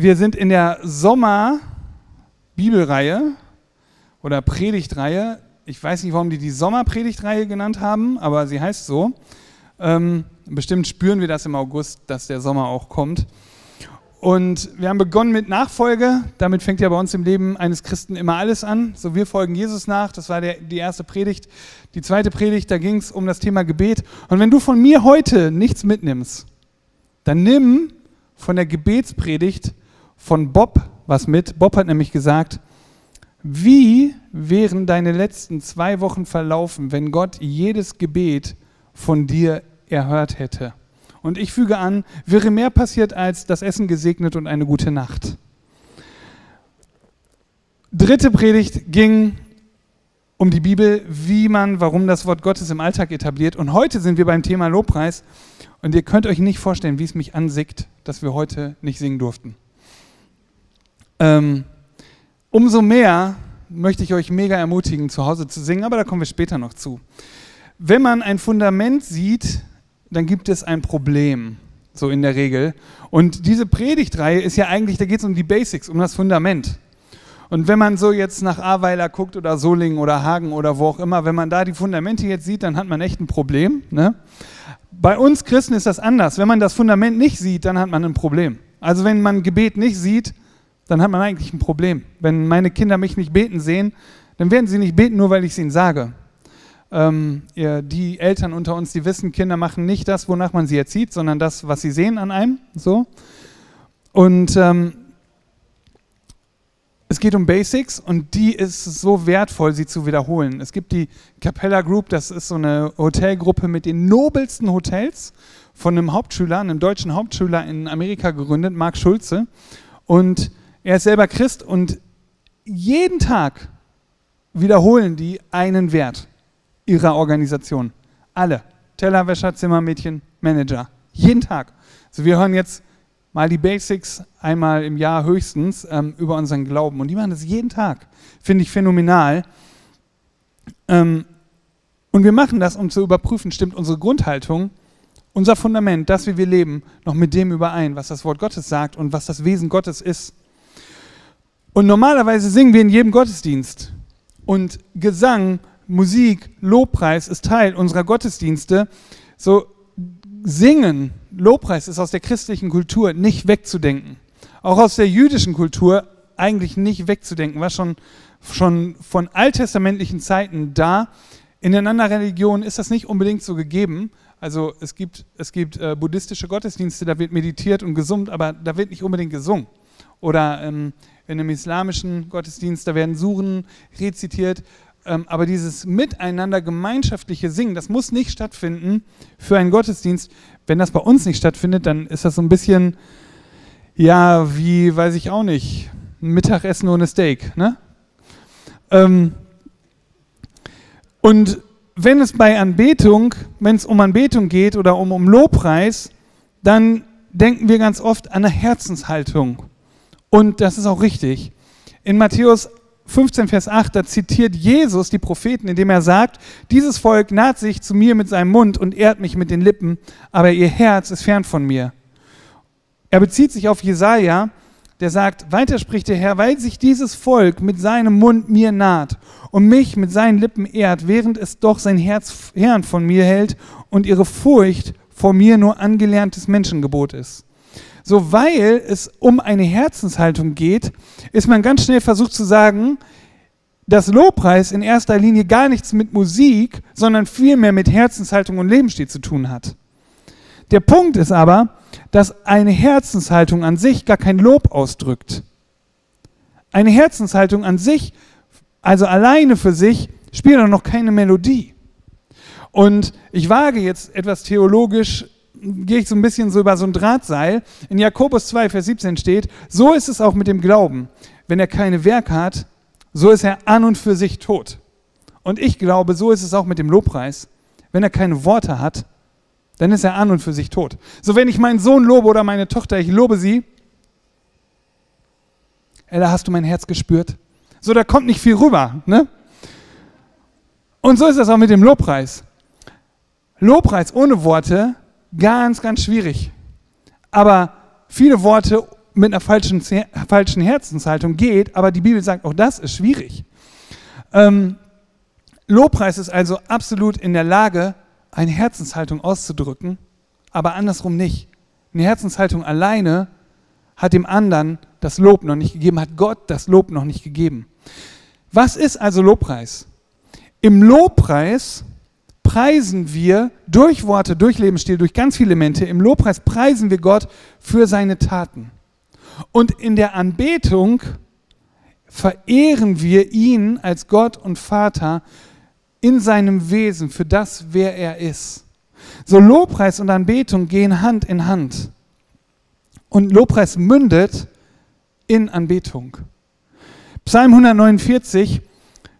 Wir sind in der Sommer-Bibelreihe oder Predigtreihe. Ich weiß nicht, warum die die Sommerpredigtreihe genannt haben, aber sie heißt so. Ähm, bestimmt spüren wir das im August, dass der Sommer auch kommt. Und wir haben begonnen mit Nachfolge. Damit fängt ja bei uns im Leben eines Christen immer alles an. So, wir folgen Jesus nach. Das war der, die erste Predigt. Die zweite Predigt, da ging es um das Thema Gebet. Und wenn du von mir heute nichts mitnimmst, dann nimm von der Gebetspredigt von Bob was mit. Bob hat nämlich gesagt, wie wären deine letzten zwei Wochen verlaufen, wenn Gott jedes Gebet von dir erhört hätte? Und ich füge an, wäre mehr passiert als das Essen gesegnet und eine gute Nacht. Dritte Predigt ging um die Bibel, wie man, warum das Wort Gottes im Alltag etabliert. Und heute sind wir beim Thema Lobpreis. Und ihr könnt euch nicht vorstellen, wie es mich ansickt, dass wir heute nicht singen durften. Ähm, umso mehr möchte ich euch mega ermutigen, zu Hause zu singen, aber da kommen wir später noch zu. Wenn man ein Fundament sieht, dann gibt es ein Problem, so in der Regel. Und diese Predigtreihe ist ja eigentlich, da geht es um die Basics, um das Fundament. Und wenn man so jetzt nach Ahrweiler guckt oder Solingen oder Hagen oder wo auch immer, wenn man da die Fundamente jetzt sieht, dann hat man echt ein Problem. Ne? Bei uns Christen ist das anders. Wenn man das Fundament nicht sieht, dann hat man ein Problem. Also wenn man Gebet nicht sieht, dann hat man eigentlich ein Problem. Wenn meine Kinder mich nicht beten sehen, dann werden sie nicht beten, nur weil ich es ihnen sage. Ähm, ihr, die Eltern unter uns, die wissen, Kinder machen nicht das, wonach man sie erzieht, sondern das, was sie sehen an einem. So. Und ähm, es geht um Basics und die ist so wertvoll, sie zu wiederholen. Es gibt die Capella Group, das ist so eine Hotelgruppe mit den nobelsten Hotels von einem Hauptschüler, einem deutschen Hauptschüler in Amerika gegründet, Mark Schulze. Und er ist selber Christ und jeden Tag wiederholen die einen Wert ihrer Organisation. Alle. Tellerwäscher, Zimmermädchen, Manager. Jeden Tag. Also wir hören jetzt mal die Basics einmal im Jahr höchstens ähm, über unseren Glauben. Und die machen das jeden Tag. Finde ich phänomenal. Ähm, und wir machen das, um zu überprüfen, stimmt unsere Grundhaltung, unser Fundament, das, wie wir leben, noch mit dem überein, was das Wort Gottes sagt und was das Wesen Gottes ist. Und normalerweise singen wir in jedem Gottesdienst. Und Gesang Musik, Lobpreis ist Teil unserer Gottesdienste. So Singen, Lobpreis ist aus der christlichen Kultur nicht wegzudenken. Auch aus der jüdischen Kultur eigentlich nicht wegzudenken, war schon, schon von alttestamentlichen Zeiten da. In den anderen Religionen ist das nicht unbedingt so gegeben. Also es gibt, es gibt äh, buddhistische Gottesdienste, da wird meditiert und gesummt, aber da wird nicht unbedingt gesungen. Oder ähm, in einem islamischen Gottesdienst, da werden Suren rezitiert. Ähm, aber dieses miteinander gemeinschaftliche Singen, das muss nicht stattfinden für einen Gottesdienst. Wenn das bei uns nicht stattfindet, dann ist das so ein bisschen, ja, wie, weiß ich auch nicht, ein Mittagessen ohne Steak. Ne? Ähm, und wenn es bei Anbetung, wenn es um Anbetung geht oder um, um Lobpreis, dann denken wir ganz oft an eine Herzenshaltung. Und das ist auch richtig. In Matthäus 15, Vers 8, da zitiert Jesus die Propheten, indem er sagt, dieses Volk naht sich zu mir mit seinem Mund und ehrt mich mit den Lippen, aber ihr Herz ist fern von mir. Er bezieht sich auf Jesaja, der sagt, weiter spricht der Herr, weil sich dieses Volk mit seinem Mund mir naht und mich mit seinen Lippen ehrt, während es doch sein Herz fern von mir hält und ihre Furcht vor mir nur angelerntes Menschengebot ist. So, weil es um eine Herzenshaltung geht, ist man ganz schnell versucht zu sagen, dass Lobpreis in erster Linie gar nichts mit Musik, sondern vielmehr mit Herzenshaltung und Lebensstil zu tun hat. Der Punkt ist aber, dass eine Herzenshaltung an sich gar kein Lob ausdrückt. Eine Herzenshaltung an sich, also alleine für sich, spielt auch noch keine Melodie. Und ich wage jetzt etwas theologisch gehe ich so ein bisschen so über so ein Drahtseil. In Jakobus 2, Vers 17 steht, so ist es auch mit dem Glauben. Wenn er keine Werke hat, so ist er an und für sich tot. Und ich glaube, so ist es auch mit dem Lobpreis. Wenn er keine Worte hat, dann ist er an und für sich tot. So, wenn ich meinen Sohn lobe oder meine Tochter, ich lobe sie, Ella, hast du mein Herz gespürt? So, da kommt nicht viel rüber. Ne? Und so ist das auch mit dem Lobpreis. Lobpreis ohne Worte ganz, ganz schwierig. Aber viele Worte mit einer falschen, falschen Herzenshaltung geht, aber die Bibel sagt, auch das ist schwierig. Ähm, Lobpreis ist also absolut in der Lage, eine Herzenshaltung auszudrücken, aber andersrum nicht. Eine Herzenshaltung alleine hat dem anderen das Lob noch nicht gegeben, hat Gott das Lob noch nicht gegeben. Was ist also Lobpreis? Im Lobpreis preisen wir durch Worte, durch Lebensstil, durch ganz viele Elemente, im Lobpreis preisen wir Gott für seine Taten. Und in der Anbetung verehren wir ihn als Gott und Vater in seinem Wesen für das, wer er ist. So Lobpreis und Anbetung gehen Hand in Hand. Und Lobpreis mündet in Anbetung. Psalm 149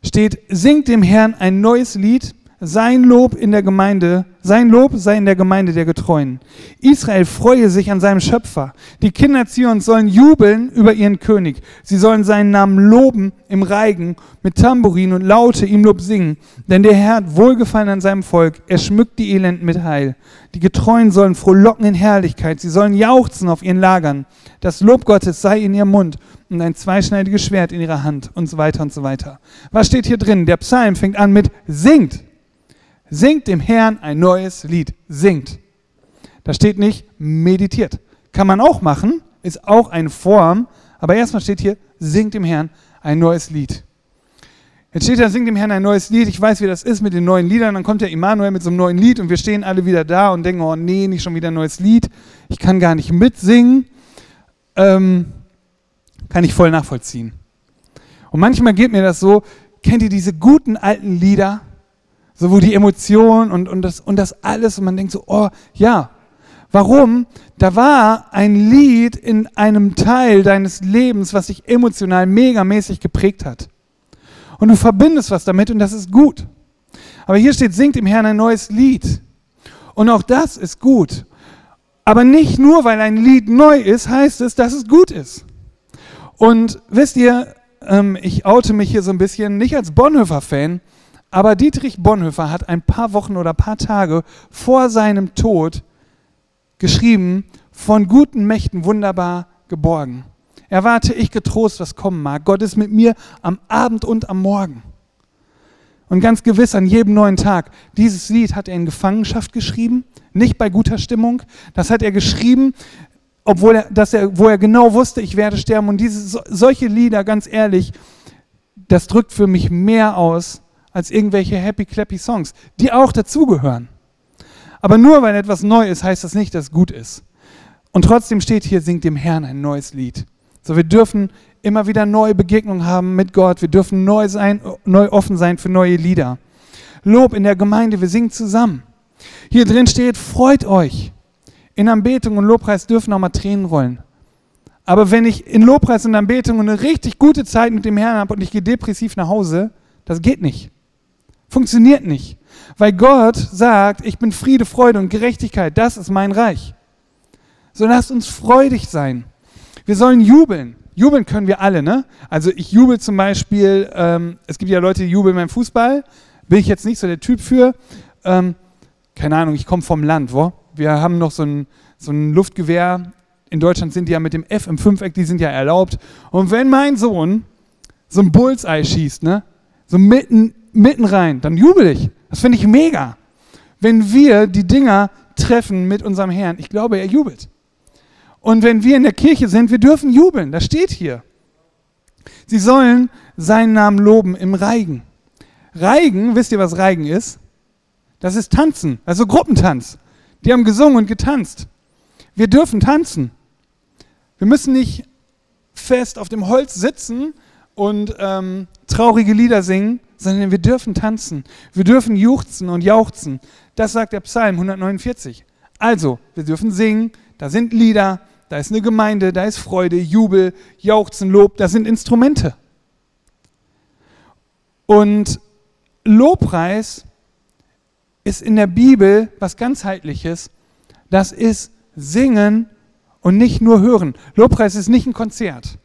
steht, singt dem Herrn ein neues Lied, sein Lob in der Gemeinde, sein Lob sei in der Gemeinde der Getreuen. Israel freue sich an seinem Schöpfer. Die Kinder Zions sollen jubeln über ihren König. Sie sollen seinen Namen loben im Reigen mit Tambourin und Laute ihm Lob singen. Denn der Herr hat Wohlgefallen an seinem Volk. Er schmückt die Elenden mit Heil. Die Getreuen sollen frohlocken in Herrlichkeit. Sie sollen jauchzen auf ihren Lagern. Das Lob Gottes sei in ihrem Mund und ein zweischneidiges Schwert in ihrer Hand und so weiter und so weiter. Was steht hier drin? Der Psalm fängt an mit singt. Singt dem Herrn ein neues Lied. Singt. Da steht nicht meditiert. Kann man auch machen, ist auch eine Form, aber erstmal steht hier, singt dem Herrn ein neues Lied. Jetzt steht da, singt dem Herrn ein neues Lied. Ich weiß, wie das ist mit den neuen Liedern. Dann kommt der Immanuel mit so einem neuen Lied und wir stehen alle wieder da und denken, oh nee, nicht schon wieder ein neues Lied. Ich kann gar nicht mitsingen. Ähm, kann ich voll nachvollziehen. Und manchmal geht mir das so, kennt ihr diese guten alten Lieder? So, wo die Emotionen und, und, das, und das alles und man denkt so, oh ja. Warum? Da war ein Lied in einem Teil deines Lebens, was dich emotional megamäßig geprägt hat. Und du verbindest was damit und das ist gut. Aber hier steht, singt im Herrn ein neues Lied. Und auch das ist gut. Aber nicht nur, weil ein Lied neu ist, heißt es, dass es gut ist. Und wisst ihr, ähm, ich oute mich hier so ein bisschen, nicht als Bonhoeffer-Fan, aber Dietrich Bonhoeffer hat ein paar Wochen oder ein paar Tage vor seinem Tod geschrieben, von guten Mächten wunderbar geborgen. Erwarte ich getrost, was kommen mag. Gott ist mit mir am Abend und am Morgen. Und ganz gewiss an jedem neuen Tag. Dieses Lied hat er in Gefangenschaft geschrieben, nicht bei guter Stimmung. Das hat er geschrieben, obwohl er, dass er, wo er genau wusste, ich werde sterben. Und diese, solche Lieder, ganz ehrlich, das drückt für mich mehr aus als irgendwelche happy clappy Songs, die auch dazugehören. Aber nur weil etwas neu ist, heißt das nicht, dass es gut ist. Und trotzdem steht hier, singt dem Herrn ein neues Lied. So, wir dürfen immer wieder neue Begegnungen haben mit Gott. Wir dürfen neu sein, neu offen sein für neue Lieder. Lob in der Gemeinde, wir singen zusammen. Hier drin steht, freut euch. In Anbetung und Lobpreis dürfen auch mal Tränen rollen. Aber wenn ich in Lobpreis und Anbetung eine richtig gute Zeit mit dem Herrn habe und ich gehe depressiv nach Hause, das geht nicht. Funktioniert nicht. Weil Gott sagt, ich bin Friede, Freude und Gerechtigkeit. Das ist mein Reich. So lasst uns freudig sein. Wir sollen jubeln. Jubeln können wir alle, ne? Also ich jubel zum Beispiel, ähm, es gibt ja Leute, die jubeln beim Fußball. Bin ich jetzt nicht so der Typ für. Ähm, keine Ahnung, ich komme vom Land, wo? Wir haben noch so ein, so ein Luftgewehr. In Deutschland sind die ja mit dem F im Fünfeck, die sind ja erlaubt. Und wenn mein Sohn so ein Bullseye schießt, ne? So mitten mitten rein, dann jubel ich. Das finde ich mega. Wenn wir die Dinger treffen mit unserem Herrn, ich glaube, er jubelt. Und wenn wir in der Kirche sind, wir dürfen jubeln. Das steht hier. Sie sollen seinen Namen loben im Reigen. Reigen, wisst ihr, was Reigen ist? Das ist Tanzen, also Gruppentanz. Die haben gesungen und getanzt. Wir dürfen tanzen. Wir müssen nicht fest auf dem Holz sitzen und ähm, traurige Lieder singen, sondern wir dürfen tanzen. Wir dürfen juchzen und jauchzen. Das sagt der Psalm 149. Also, wir dürfen singen, da sind Lieder, da ist eine Gemeinde, da ist Freude, Jubel, Jauchzen, Lob, das sind Instrumente. Und Lobpreis ist in der Bibel was ganzheitliches. Das ist Singen und nicht nur Hören. Lobpreis ist nicht ein Konzert.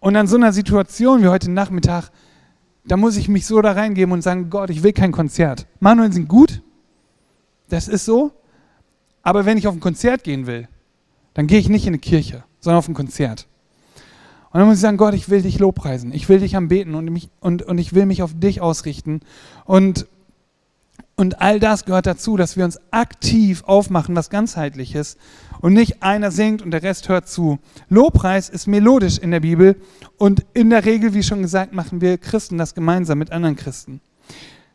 Und an so einer Situation wie heute Nachmittag da muss ich mich so da reingeben und sagen, Gott, ich will kein Konzert. Manuel sind gut, das ist so, aber wenn ich auf ein Konzert gehen will, dann gehe ich nicht in eine Kirche. sondern auf ein Konzert. Und dann muss ich sagen, Gott, ich will dich lobpreisen, ich will dich anbeten und, mich, und, und ich will mich auf dich ausrichten. Und, und all das gehört dazu, dass wir uns aktiv aufmachen, was ganzheitliches und nicht einer singt und der Rest hört zu. Lobpreis ist melodisch in der Bibel und in der Regel, wie schon gesagt, machen wir Christen das gemeinsam mit anderen Christen.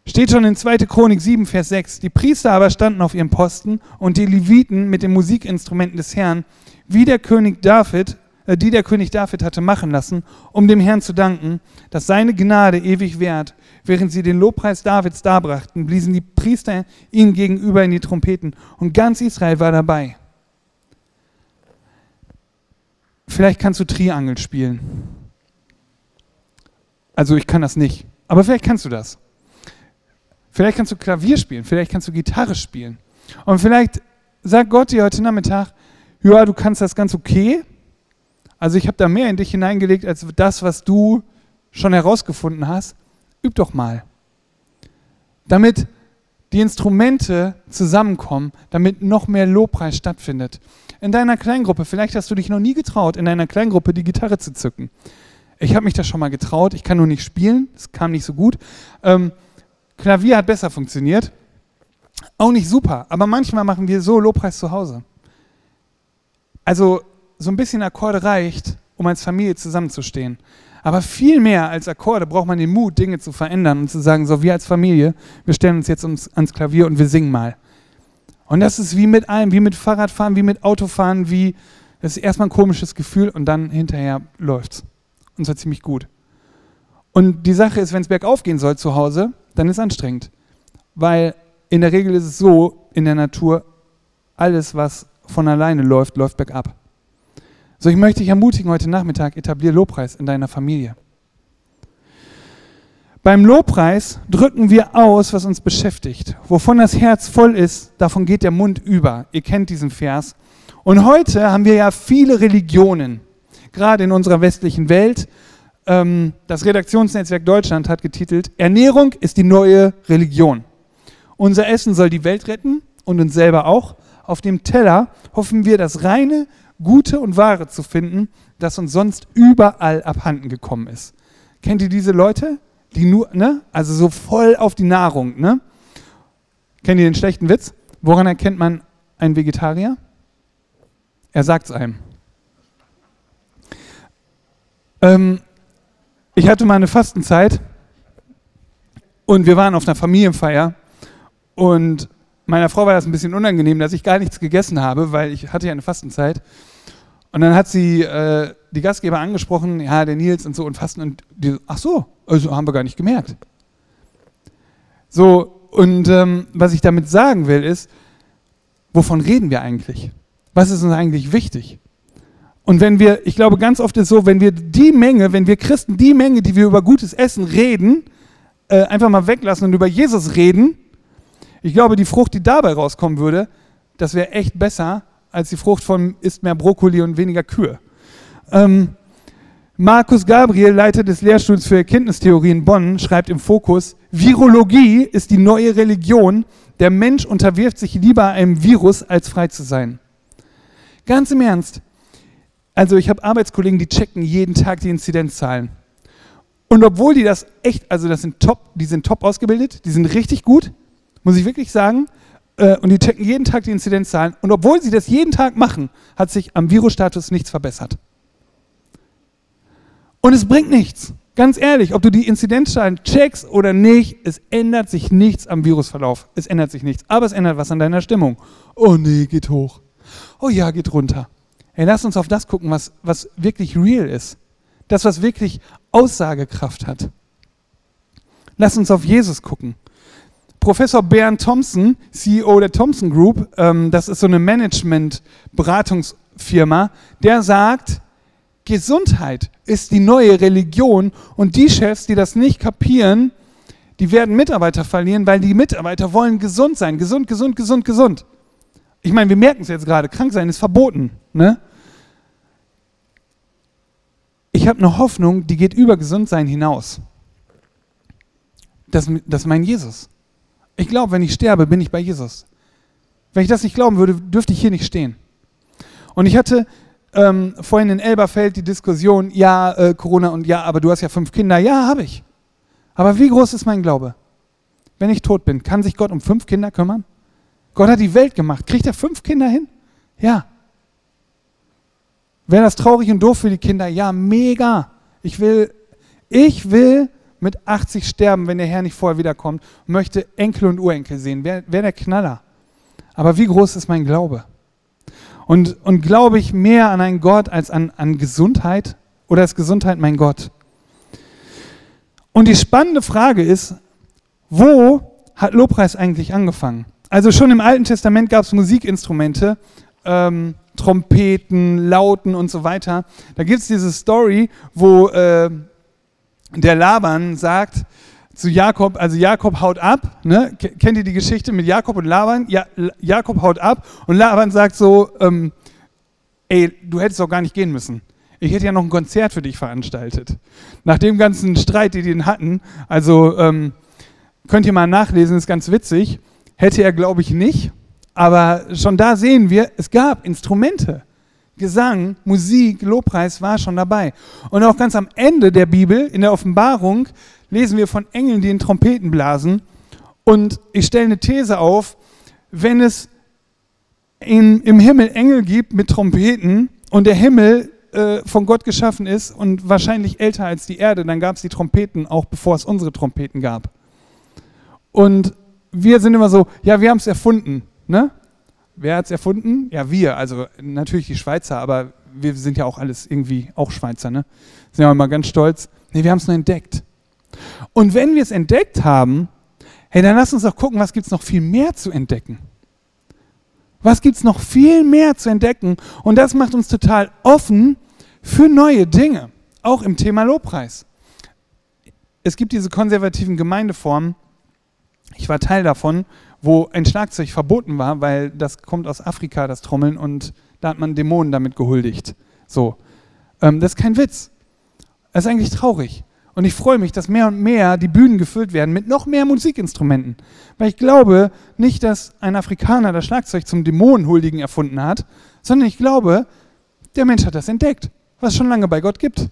Steht schon in 2. Chronik 7, Vers 6. Die Priester aber standen auf ihrem Posten und die Leviten mit den Musikinstrumenten des Herrn, wie der König David die der König David hatte machen lassen, um dem Herrn zu danken, dass seine Gnade ewig währt. Während sie den Lobpreis Davids darbrachten, bliesen die Priester ihnen gegenüber in die Trompeten und ganz Israel war dabei. Vielleicht kannst du Triangel spielen. Also ich kann das nicht, aber vielleicht kannst du das. Vielleicht kannst du Klavier spielen, vielleicht kannst du Gitarre spielen. Und vielleicht sagt Gott dir heute Nachmittag, ja, du kannst das ganz okay, also ich habe da mehr in dich hineingelegt als das, was du schon herausgefunden hast. Üb doch mal. Damit die Instrumente zusammenkommen, damit noch mehr Lobpreis stattfindet. In deiner Kleingruppe, vielleicht hast du dich noch nie getraut, in deiner Kleingruppe die Gitarre zu zücken. Ich habe mich das schon mal getraut, ich kann nur nicht spielen, es kam nicht so gut. Ähm, Klavier hat besser funktioniert, auch nicht super, aber manchmal machen wir so Lobpreis zu Hause. Also so ein bisschen Akkorde reicht, um als Familie zusammenzustehen. Aber viel mehr als Akkorde braucht man den Mut, Dinge zu verändern und zu sagen, so wir als Familie, wir stellen uns jetzt ans Klavier und wir singen mal. Und das ist wie mit allem, wie mit Fahrradfahren, wie mit Autofahren, wie, das ist erstmal ein komisches Gefühl und dann hinterher läuft's. Und zwar ziemlich gut. Und die Sache ist, wenn es bergauf gehen soll zu Hause, dann ist es anstrengend. Weil in der Regel ist es so in der Natur, alles, was von alleine läuft, läuft bergab. So, ich möchte dich ermutigen heute Nachmittag, etablier Lobpreis in deiner Familie. Beim Lobpreis drücken wir aus, was uns beschäftigt. Wovon das Herz voll ist, davon geht der Mund über. Ihr kennt diesen Vers. Und heute haben wir ja viele Religionen, gerade in unserer westlichen Welt. Ähm, das Redaktionsnetzwerk Deutschland hat getitelt, Ernährung ist die neue Religion. Unser Essen soll die Welt retten und uns selber auch. Auf dem Teller hoffen wir das reine, Gute und Wahre zu finden, das uns sonst überall abhanden gekommen ist. Kennt ihr diese Leute, die nur, ne, also so voll auf die Nahrung, ne? Kennt ihr den schlechten Witz? Woran erkennt man einen Vegetarier? Er sagt es einem. Ähm, ich hatte mal eine Fastenzeit und wir waren auf einer Familienfeier und meiner Frau war das ein bisschen unangenehm, dass ich gar nichts gegessen habe, weil ich hatte ja eine Fastenzeit. Und dann hat sie äh, die Gastgeber angesprochen, ja, der Nils und so und Fasten und die, ach so, also haben wir gar nicht gemerkt. So, und ähm, was ich damit sagen will, ist, wovon reden wir eigentlich? Was ist uns eigentlich wichtig? Und wenn wir, ich glaube, ganz oft ist es so, wenn wir die Menge, wenn wir Christen die Menge, die wir über gutes Essen reden, äh, einfach mal weglassen und über Jesus reden, ich glaube, die Frucht, die dabei rauskommen würde, das wäre echt besser als die Frucht von isst mehr Brokkoli und weniger Kühe. Ähm, Markus Gabriel, Leiter des Lehrstuhls für Erkenntnistheorie in Bonn, schreibt im Fokus, Virologie ist die neue Religion. Der Mensch unterwirft sich lieber einem Virus, als frei zu sein. Ganz im Ernst. Also ich habe Arbeitskollegen, die checken jeden Tag die Inzidenzzahlen. Und obwohl die das echt, also das sind top, die sind top ausgebildet, die sind richtig gut, muss ich wirklich sagen. Äh, und die checken jeden Tag die Inzidenzzahlen. Und obwohl sie das jeden Tag machen, hat sich am Virusstatus nichts verbessert. Und es bringt nichts. Ganz ehrlich, ob du die Inzidenzzahlen checkst oder nicht, es ändert sich nichts am Virusverlauf. Es ändert sich nichts. Aber es ändert was an deiner Stimmung. Oh nee, geht hoch. Oh ja, geht runter. Hey, lass uns auf das gucken, was, was wirklich real ist. Das, was wirklich Aussagekraft hat. Lass uns auf Jesus gucken. Professor Bernd Thompson, CEO der Thompson Group, ähm, das ist so eine Management-Beratungsfirma, der sagt, Gesundheit ist die neue Religion und die Chefs, die das nicht kapieren, die werden Mitarbeiter verlieren, weil die Mitarbeiter wollen gesund sein. Gesund, gesund, gesund, gesund. Ich meine, wir merken es jetzt gerade, krank sein ist verboten. Ne? Ich habe eine Hoffnung, die geht über Gesundsein hinaus. Das, das mein Jesus. Ich glaube, wenn ich sterbe, bin ich bei Jesus. Wenn ich das nicht glauben würde, dürfte ich hier nicht stehen. Und ich hatte ähm, vorhin in Elberfeld die Diskussion, ja, äh, Corona und ja, aber du hast ja fünf Kinder. Ja, habe ich. Aber wie groß ist mein Glaube? Wenn ich tot bin, kann sich Gott um fünf Kinder kümmern? Gott hat die Welt gemacht. Kriegt er fünf Kinder hin? Ja. Wäre das traurig und doof für die Kinder? Ja, mega. Ich will, ich will mit 80 sterben, wenn der Herr nicht vorher wiederkommt möchte Enkel und Urenkel sehen. Wäre wär der Knaller. Aber wie groß ist mein Glaube? Und, und glaube ich mehr an einen Gott als an, an Gesundheit? Oder ist Gesundheit mein Gott? Und die spannende Frage ist, wo hat Lobpreis eigentlich angefangen? Also schon im Alten Testament gab es Musikinstrumente, ähm, Trompeten, Lauten und so weiter. Da gibt es diese Story, wo äh, der Laban sagt zu Jakob, also Jakob haut ab, ne? kennt ihr die Geschichte mit Jakob und Laban? Ja, Jakob haut ab und Laban sagt so, ähm, ey, du hättest doch gar nicht gehen müssen. Ich hätte ja noch ein Konzert für dich veranstaltet. Nach dem ganzen Streit, den die hatten, also ähm, könnt ihr mal nachlesen, ist ganz witzig, hätte er glaube ich nicht, aber schon da sehen wir, es gab Instrumente. Gesang, Musik, Lobpreis war schon dabei. Und auch ganz am Ende der Bibel, in der Offenbarung, lesen wir von Engeln, die in Trompeten blasen. Und ich stelle eine These auf, wenn es in, im Himmel Engel gibt mit Trompeten und der Himmel äh, von Gott geschaffen ist und wahrscheinlich älter als die Erde, dann gab es die Trompeten auch bevor es unsere Trompeten gab. Und wir sind immer so, ja, wir haben es erfunden. Ne? Wer hat es erfunden? Ja, wir, also natürlich die Schweizer, aber wir sind ja auch alles irgendwie auch Schweizer, ne? Sind ja immer ganz stolz. Nee, wir haben es nur entdeckt. Und wenn wir es entdeckt haben, hey, dann lass uns doch gucken, was gibt es noch viel mehr zu entdecken. Was gibt es noch viel mehr zu entdecken? Und das macht uns total offen für neue Dinge, auch im Thema Lobpreis. Es gibt diese konservativen Gemeindeformen, ich war Teil davon, wo ein Schlagzeug verboten war, weil das kommt aus Afrika, das Trommeln, und da hat man Dämonen damit gehuldigt. So. Ähm, das ist kein Witz. Das ist eigentlich traurig. Und ich freue mich, dass mehr und mehr die Bühnen gefüllt werden mit noch mehr Musikinstrumenten. Weil ich glaube nicht, dass ein Afrikaner das Schlagzeug zum Dämonenhuldigen erfunden hat, sondern ich glaube, der Mensch hat das entdeckt, was es schon lange bei Gott gibt.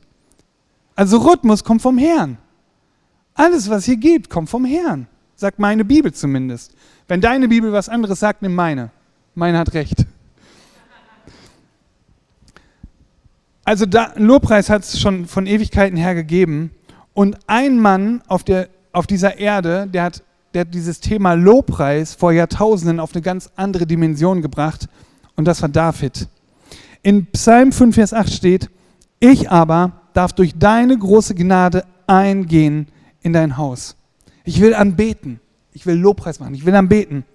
Also Rhythmus kommt vom Herrn. Alles, was hier gibt, kommt vom Herrn. Sagt meine Bibel zumindest. Wenn deine Bibel was anderes sagt, nimm meine. Meine hat recht. Also da, Lobpreis hat es schon von Ewigkeiten her gegeben. Und ein Mann auf, der, auf dieser Erde, der hat, der hat dieses Thema Lobpreis vor Jahrtausenden auf eine ganz andere Dimension gebracht. Und das war David. In Psalm 5, Vers 8 steht, ich aber darf durch deine große Gnade eingehen in dein Haus. Ich will anbeten. Ich will Lobpreis machen. Ich will dann beten.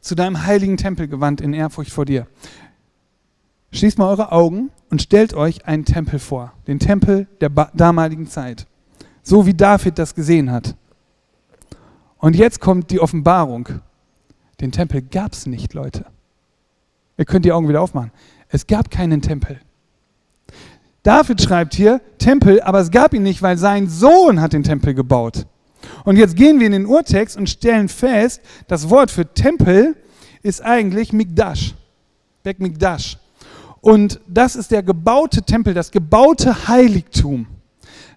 Zu deinem heiligen Tempel gewandt in Ehrfurcht vor dir. Schließt mal eure Augen und stellt euch einen Tempel vor. Den Tempel der damaligen Zeit. So wie David das gesehen hat. Und jetzt kommt die Offenbarung. Den Tempel gab es nicht, Leute. Ihr könnt die Augen wieder aufmachen. Es gab keinen Tempel. David schreibt hier Tempel, aber es gab ihn nicht, weil sein Sohn hat den Tempel gebaut. Und jetzt gehen wir in den Urtext und stellen fest, das Wort für Tempel ist eigentlich Mikdash. Bek Mikdash. Und das ist der gebaute Tempel, das gebaute Heiligtum.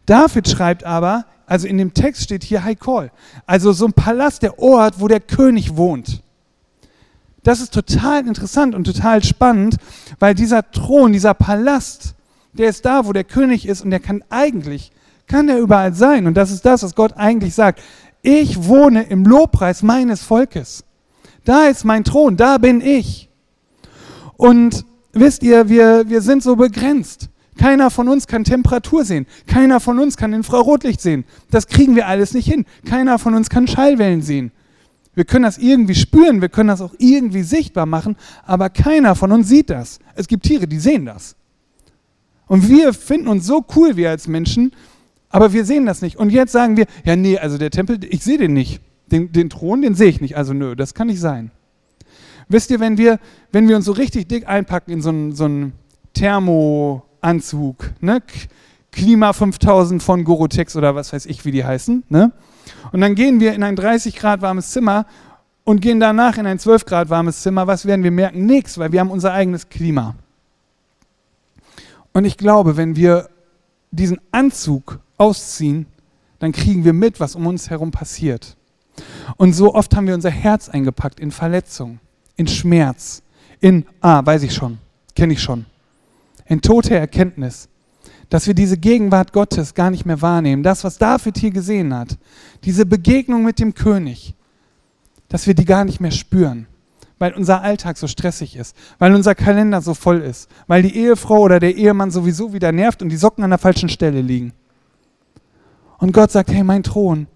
David schreibt aber, also in dem Text steht hier Haikol, also so ein Palast, der Ort, wo der König wohnt. Das ist total interessant und total spannend, weil dieser Thron, dieser Palast, der ist da, wo der König ist und der kann eigentlich kann er überall sein. Und das ist das, was Gott eigentlich sagt. Ich wohne im Lobpreis meines Volkes. Da ist mein Thron, da bin ich. Und wisst ihr, wir, wir sind so begrenzt. Keiner von uns kann Temperatur sehen. Keiner von uns kann Infrarotlicht sehen. Das kriegen wir alles nicht hin. Keiner von uns kann Schallwellen sehen. Wir können das irgendwie spüren, wir können das auch irgendwie sichtbar machen, aber keiner von uns sieht das. Es gibt Tiere, die sehen das. Und wir finden uns so cool, wir als Menschen, aber wir sehen das nicht. Und jetzt sagen wir, ja, nee, also der Tempel, ich sehe den nicht. Den, den Thron, den sehe ich nicht. Also nö, das kann nicht sein. Wisst ihr, wenn wir, wenn wir uns so richtig dick einpacken in so einen, so einen Thermoanzug, ne? Klima 5000 von Gorotex oder was weiß ich, wie die heißen, ne? Und dann gehen wir in ein 30 Grad warmes Zimmer und gehen danach in ein 12 Grad warmes Zimmer. Was werden wir merken? Nichts, weil wir haben unser eigenes Klima. Und ich glaube, wenn wir diesen Anzug ausziehen, dann kriegen wir mit, was um uns herum passiert. Und so oft haben wir unser Herz eingepackt in Verletzung, in Schmerz, in, ah, weiß ich schon, kenne ich schon, in tote Erkenntnis, dass wir diese Gegenwart Gottes gar nicht mehr wahrnehmen. Das, was David hier gesehen hat, diese Begegnung mit dem König, dass wir die gar nicht mehr spüren, weil unser Alltag so stressig ist, weil unser Kalender so voll ist, weil die Ehefrau oder der Ehemann sowieso wieder nervt und die Socken an der falschen Stelle liegen. Und Gott sagt, hey, mein Thron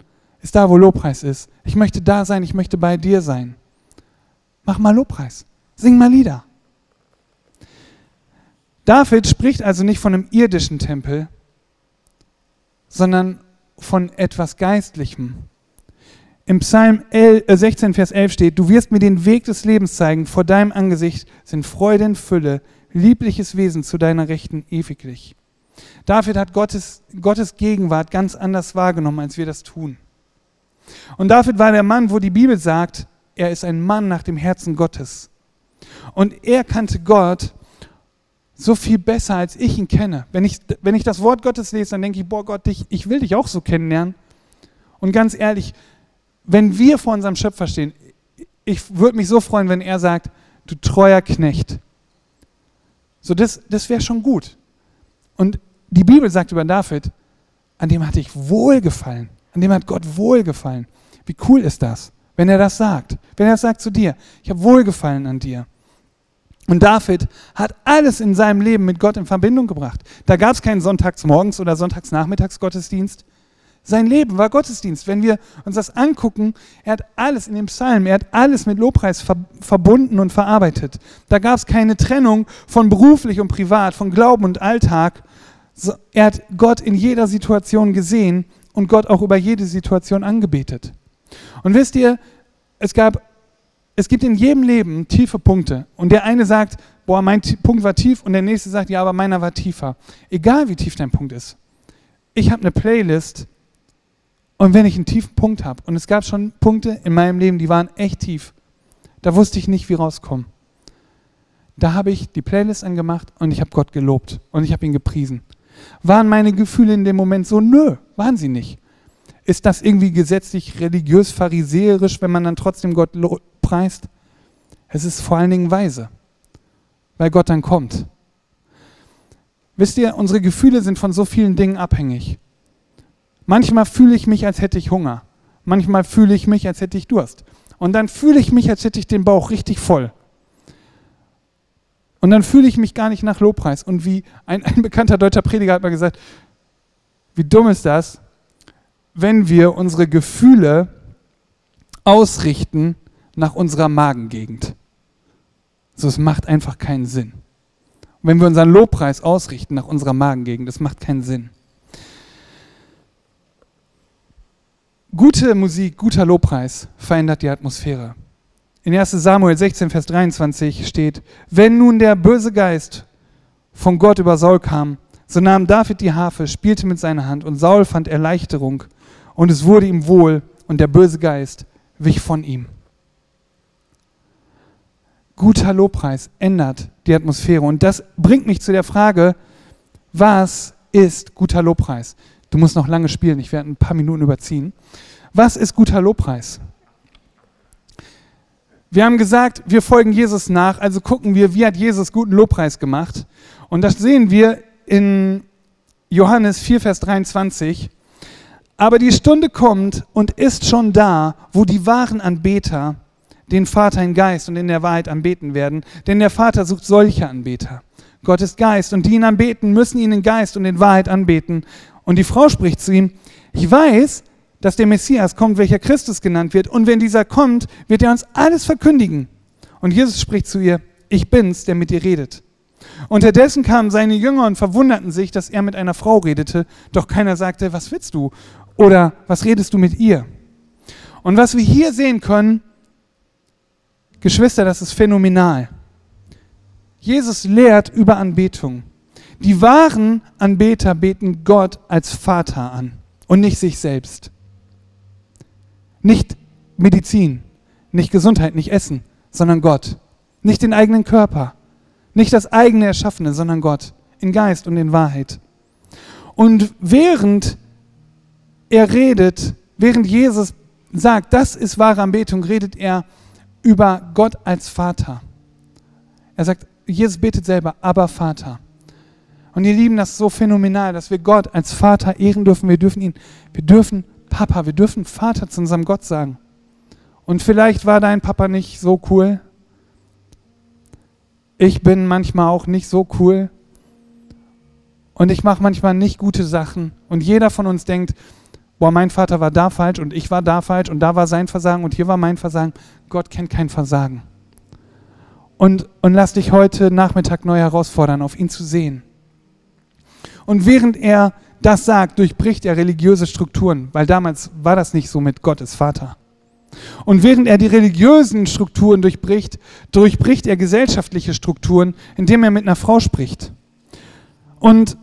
ist da, wo Lobpreis ist. Ich möchte da sein, ich möchte bei dir sein. Mach mal Lobpreis, sing mal Lieder. David spricht also nicht von einem irdischen Tempel, sondern von etwas Geistlichem. Im Psalm 16, äh, Vers 11 steht, du wirst mir den Weg des Lebens zeigen, vor deinem Angesicht sind Freude in Fülle, liebliches Wesen zu deiner Rechten ewiglich. David hat Gottes, Gottes Gegenwart ganz anders wahrgenommen, als wir das tun. Und David war der Mann, wo die Bibel sagt, er ist ein Mann nach dem Herzen Gottes. Und er kannte Gott so viel besser, als ich ihn kenne. Wenn ich, wenn ich das Wort Gottes lese, dann denke ich, boah Gott, ich, ich will dich auch so kennenlernen. Und ganz ehrlich, wenn wir vor unserem Schöpfer stehen, ich würde mich so freuen, wenn er sagt, du treuer Knecht. So, das, das wäre schon gut. Und die Bibel sagt über David, an dem hatte ich wohlgefallen. An dem hat Gott wohlgefallen. Wie cool ist das, wenn er das sagt? Wenn er das sagt zu dir, ich habe wohlgefallen an dir. Und David hat alles in seinem Leben mit Gott in Verbindung gebracht. Da gab es keinen Sonntagsmorgens oder Sonntagsnachmittagsgottesdienst. Sein Leben war Gottesdienst. Wenn wir uns das angucken, er hat alles in dem Psalm, er hat alles mit Lobpreis ver verbunden und verarbeitet. Da gab es keine Trennung von beruflich und privat, von Glauben und Alltag. Er hat Gott in jeder Situation gesehen und Gott auch über jede Situation angebetet. Und wisst ihr, es gab es gibt in jedem Leben tiefe Punkte. Und der eine sagt, boah, mein Punkt war tief, und der nächste sagt, ja, aber meiner war tiefer. Egal wie tief dein Punkt ist. Ich habe eine Playlist und wenn ich einen tiefen Punkt habe, und es gab schon Punkte in meinem Leben, die waren echt tief, da wusste ich nicht, wie rauskommen. Da habe ich die Playlist angemacht und ich habe Gott gelobt und ich habe ihn gepriesen. Waren meine Gefühle in dem Moment so? Nö, waren sie nicht. Ist das irgendwie gesetzlich, religiös, pharisäerisch, wenn man dann trotzdem Gott preist? Es ist vor allen Dingen weise, weil Gott dann kommt. Wisst ihr, unsere Gefühle sind von so vielen Dingen abhängig. Manchmal fühle ich mich, als hätte ich Hunger. Manchmal fühle ich mich, als hätte ich Durst. Und dann fühle ich mich, als hätte ich den Bauch richtig voll. Und dann fühle ich mich gar nicht nach Lobpreis. Und wie ein, ein bekannter deutscher Prediger hat mal gesagt, wie dumm ist das, wenn wir unsere Gefühle ausrichten nach unserer Magengegend. So, es macht einfach keinen Sinn. Und wenn wir unseren Lobpreis ausrichten nach unserer Magengegend, das macht keinen Sinn. Gute Musik, guter Lobpreis verändert die Atmosphäre. In 1 Samuel 16, Vers 23 steht, wenn nun der böse Geist von Gott über Saul kam, so nahm David die Harfe, spielte mit seiner Hand und Saul fand Erleichterung und es wurde ihm wohl und der böse Geist wich von ihm. Guter Lobpreis ändert die Atmosphäre und das bringt mich zu der Frage, was ist guter Lobpreis? Du musst noch lange spielen, ich werde ein paar Minuten überziehen. Was ist guter Lobpreis? Wir haben gesagt, wir folgen Jesus nach, also gucken wir, wie hat Jesus guten Lobpreis gemacht. Und das sehen wir in Johannes 4, Vers 23. Aber die Stunde kommt und ist schon da, wo die wahren Anbeter den Vater in Geist und in der Wahrheit anbeten werden. Denn der Vater sucht solche Anbeter. Gott ist Geist und die ihn anbeten, müssen ihn in Geist und in Wahrheit anbeten. Und die Frau spricht zu ihm, ich weiß, dass der Messias kommt, welcher Christus genannt wird. Und wenn dieser kommt, wird er uns alles verkündigen. Und Jesus spricht zu ihr, ich bin's, der mit dir redet. Unterdessen kamen seine Jünger und verwunderten sich, dass er mit einer Frau redete, doch keiner sagte, was willst du? Oder was redest du mit ihr? Und was wir hier sehen können, Geschwister, das ist phänomenal. Jesus lehrt über Anbetung. Die wahren Anbeter beten Gott als Vater an und nicht sich selbst. Nicht Medizin, nicht Gesundheit, nicht Essen, sondern Gott. Nicht den eigenen Körper, nicht das eigene Erschaffene, sondern Gott. in Geist und in Wahrheit. Und während er redet, während Jesus sagt, das ist wahre Anbetung, redet er über Gott als Vater. Er sagt, Jesus betet selber, aber Vater. Und ihr Lieben, das ist so phänomenal, dass wir Gott als Vater ehren dürfen. Wir dürfen ihn, wir dürfen Papa, wir dürfen Vater zu unserem Gott sagen. Und vielleicht war dein Papa nicht so cool. Ich bin manchmal auch nicht so cool. Und ich mache manchmal nicht gute Sachen. Und jeder von uns denkt, boah, mein Vater war da falsch und ich war da falsch und da war sein Versagen und hier war mein Versagen. Gott kennt kein Versagen. Und, und lass dich heute Nachmittag neu herausfordern, auf ihn zu sehen. Und während er das sagt, durchbricht er religiöse Strukturen, weil damals war das nicht so mit Gottes Vater. Und während er die religiösen Strukturen durchbricht, durchbricht er gesellschaftliche Strukturen, indem er mit einer Frau spricht. Und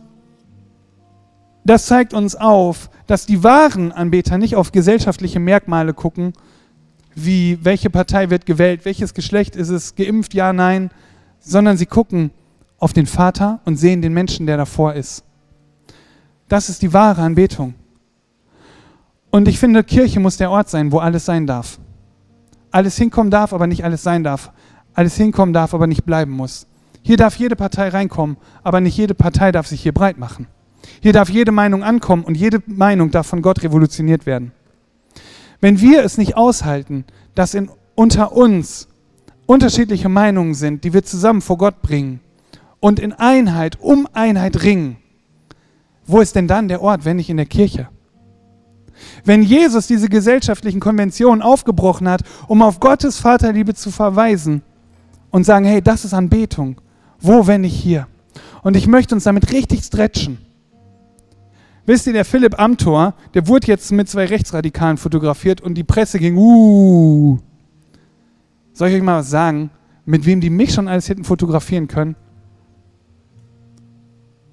das zeigt uns auf, dass die wahren Anbeter nicht auf gesellschaftliche Merkmale gucken, wie welche Partei wird gewählt, welches Geschlecht ist es, geimpft, ja, nein, sondern sie gucken auf den Vater und sehen den Menschen, der davor ist. Das ist die wahre Anbetung. Und ich finde, Kirche muss der Ort sein, wo alles sein darf. Alles hinkommen darf, aber nicht alles sein darf. Alles hinkommen darf, aber nicht bleiben muss. Hier darf jede Partei reinkommen, aber nicht jede Partei darf sich hier breit machen. Hier darf jede Meinung ankommen und jede Meinung darf von Gott revolutioniert werden. Wenn wir es nicht aushalten, dass in, unter uns unterschiedliche Meinungen sind, die wir zusammen vor Gott bringen und in Einheit, um Einheit ringen, wo ist denn dann der Ort, wenn nicht in der Kirche? Wenn Jesus diese gesellschaftlichen Konventionen aufgebrochen hat, um auf Gottes Vaterliebe zu verweisen und sagen, hey, das ist Anbetung, wo, wenn nicht hier? Und ich möchte uns damit richtig stretchen. Wisst ihr, der Philipp Amthor, der wurde jetzt mit zwei Rechtsradikalen fotografiert und die Presse ging, uh. Soll ich euch mal was sagen, mit wem die mich schon alles hätten fotografieren können?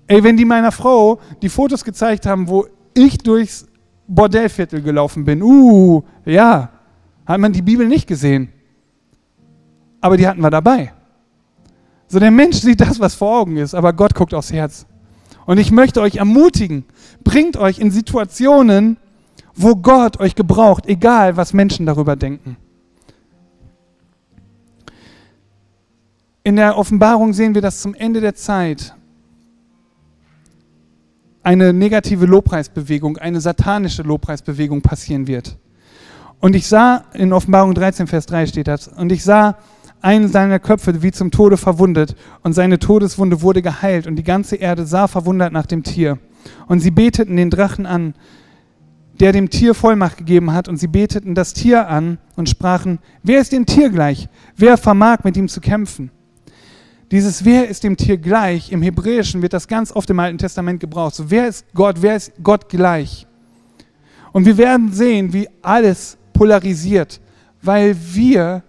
Ey, wenn die meiner Frau die Fotos gezeigt haben, wo ich durchs Bordellviertel gelaufen bin, uh, ja, hat man die Bibel nicht gesehen. Aber die hatten wir dabei. So, der Mensch sieht das, was vor Augen ist, aber Gott guckt aufs Herz. Und ich möchte euch ermutigen, bringt euch in Situationen, wo Gott euch gebraucht, egal was Menschen darüber denken. In der Offenbarung sehen wir, dass zum Ende der Zeit eine negative Lobpreisbewegung, eine satanische Lobpreisbewegung passieren wird. Und ich sah, in Offenbarung 13, Vers 3 steht das, und ich sah einen seiner Köpfe wie zum Tode verwundet, und seine Todeswunde wurde geheilt, und die ganze Erde sah verwundert nach dem Tier. Und sie beteten den Drachen an, der dem Tier Vollmacht gegeben hat, und sie beteten das Tier an und sprachen, wer ist dem Tier gleich? Wer vermag mit ihm zu kämpfen? Dieses Wer ist dem Tier gleich, im Hebräischen wird das ganz oft im Alten Testament gebraucht. So, wer ist Gott? Wer ist Gott gleich? Und wir werden sehen, wie alles polarisiert, weil wir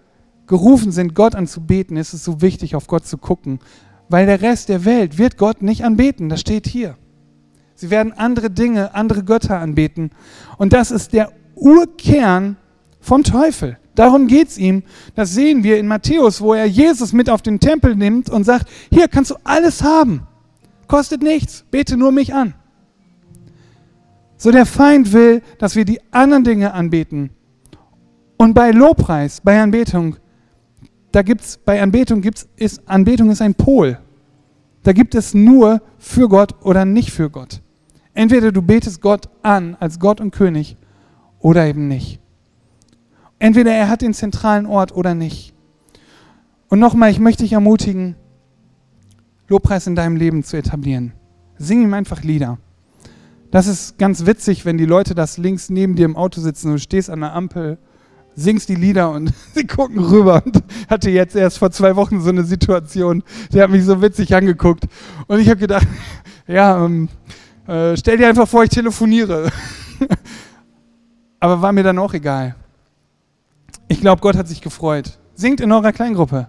gerufen sind, Gott anzubeten, ist es so wichtig, auf Gott zu gucken. Weil der Rest der Welt wird Gott nicht anbeten, das steht hier. Sie werden andere Dinge, andere Götter anbeten. Und das ist der Urkern vom Teufel. Darum geht es ihm. Das sehen wir in Matthäus, wo er Jesus mit auf den Tempel nimmt und sagt, hier kannst du alles haben. Kostet nichts, bete nur mich an. So der Feind will, dass wir die anderen Dinge anbeten. Und bei Lobpreis, bei Anbetung, da gibt's, bei Anbetung gibt's, ist, Anbetung ist ein Pol. Da gibt es nur für Gott oder nicht für Gott. Entweder du betest Gott an als Gott und König oder eben nicht. Entweder er hat den zentralen Ort oder nicht. Und nochmal, ich möchte dich ermutigen, Lobpreis in deinem Leben zu etablieren. Sing ihm einfach Lieder. Das ist ganz witzig, wenn die Leute das links neben dir im Auto sitzen und du stehst an der Ampel singst die Lieder und sie gucken rüber und hatte jetzt erst vor zwei Wochen so eine Situation, der hat mich so witzig angeguckt und ich habe gedacht, ja, ähm, äh, stell dir einfach vor, ich telefoniere. Aber war mir dann auch egal. Ich glaube, Gott hat sich gefreut. Singt in eurer Kleingruppe.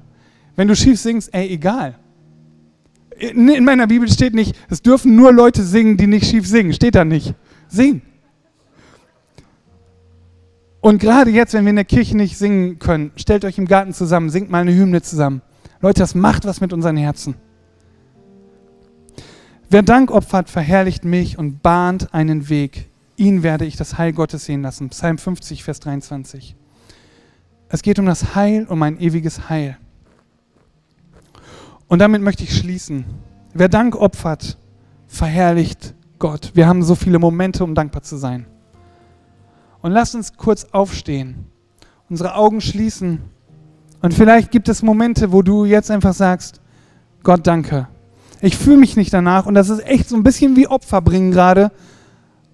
Wenn du schief singst, ey, egal. In meiner Bibel steht nicht, es dürfen nur Leute singen, die nicht schief singen. Steht da nicht. Sing. Und gerade jetzt, wenn wir in der Kirche nicht singen können, stellt euch im Garten zusammen, singt mal eine Hymne zusammen. Leute, das macht was mit unseren Herzen. Wer Dank opfert, verherrlicht mich und bahnt einen Weg. Ihn werde ich das Heil Gottes sehen lassen. Psalm 50, Vers 23. Es geht um das Heil, um ein ewiges Heil. Und damit möchte ich schließen. Wer Dank opfert, verherrlicht Gott. Wir haben so viele Momente, um dankbar zu sein. Und lasst uns kurz aufstehen, unsere Augen schließen. Und vielleicht gibt es Momente, wo du jetzt einfach sagst, Gott danke. Ich fühle mich nicht danach und das ist echt so ein bisschen wie Opfer bringen gerade.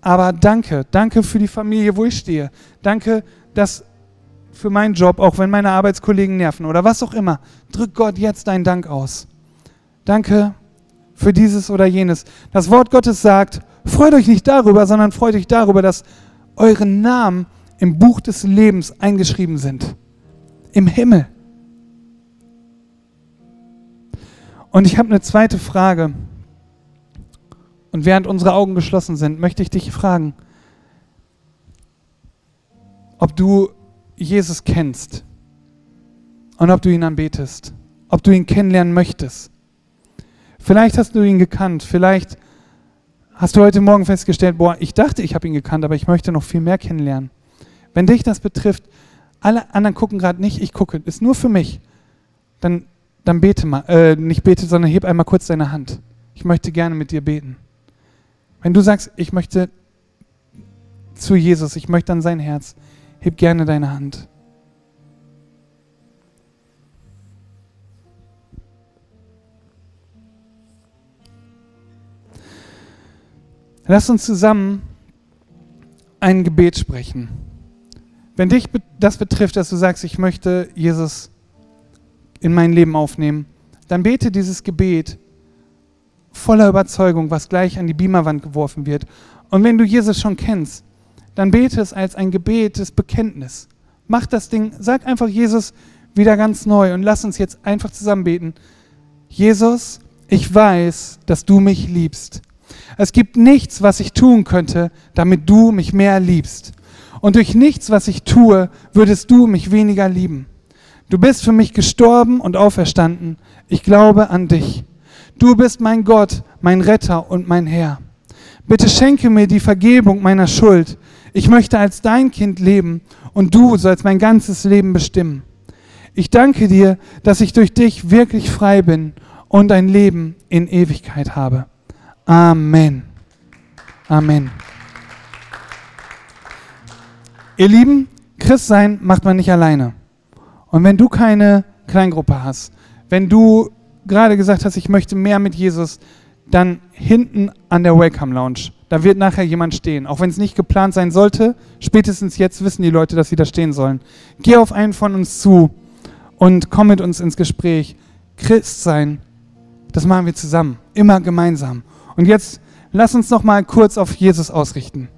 Aber danke, danke für die Familie, wo ich stehe. Danke, dass für meinen Job, auch wenn meine Arbeitskollegen nerven oder was auch immer. Drück Gott jetzt deinen Dank aus. Danke für dieses oder jenes. Das Wort Gottes sagt, freut euch nicht darüber, sondern freut euch darüber, dass eure Namen im Buch des Lebens eingeschrieben sind. Im Himmel. Und ich habe eine zweite Frage. Und während unsere Augen geschlossen sind, möchte ich dich fragen, ob du Jesus kennst und ob du ihn anbetest, ob du ihn kennenlernen möchtest. Vielleicht hast du ihn gekannt, vielleicht hast du heute Morgen festgestellt, boah, ich dachte, ich habe ihn gekannt, aber ich möchte noch viel mehr kennenlernen. Wenn dich das betrifft, alle anderen gucken gerade nicht, ich gucke, ist nur für mich, dann dann bete mal, äh, nicht bete, sondern heb einmal kurz deine Hand. Ich möchte gerne mit dir beten. Wenn du sagst, ich möchte zu Jesus, ich möchte an sein Herz, heb gerne deine Hand. Lass uns zusammen ein Gebet sprechen. Wenn dich das betrifft, dass du sagst, ich möchte Jesus in mein Leben aufnehmen, dann bete dieses Gebet voller Überzeugung, was gleich an die Beamerwand geworfen wird. Und wenn du Jesus schon kennst, dann bete es als ein Gebet des Bekenntnis. Mach das Ding, sag einfach Jesus wieder ganz neu und lass uns jetzt einfach zusammen beten. Jesus, ich weiß, dass du mich liebst. Es gibt nichts, was ich tun könnte, damit du mich mehr liebst. Und durch nichts, was ich tue, würdest du mich weniger lieben. Du bist für mich gestorben und auferstanden. Ich glaube an dich. Du bist mein Gott, mein Retter und mein Herr. Bitte schenke mir die Vergebung meiner Schuld. Ich möchte als dein Kind leben und du sollst mein ganzes Leben bestimmen. Ich danke dir, dass ich durch dich wirklich frei bin und ein Leben in Ewigkeit habe. Amen. Amen. Ihr Lieben, Christsein macht man nicht alleine. Und wenn du keine Kleingruppe hast, wenn du gerade gesagt hast, ich möchte mehr mit Jesus, dann hinten an der Welcome Lounge, da wird nachher jemand stehen. Auch wenn es nicht geplant sein sollte, spätestens jetzt wissen die Leute, dass sie da stehen sollen. Geh auf einen von uns zu und komm mit uns ins Gespräch. Christ sein, das machen wir zusammen, immer gemeinsam. Und jetzt lass uns noch mal kurz auf Jesus ausrichten.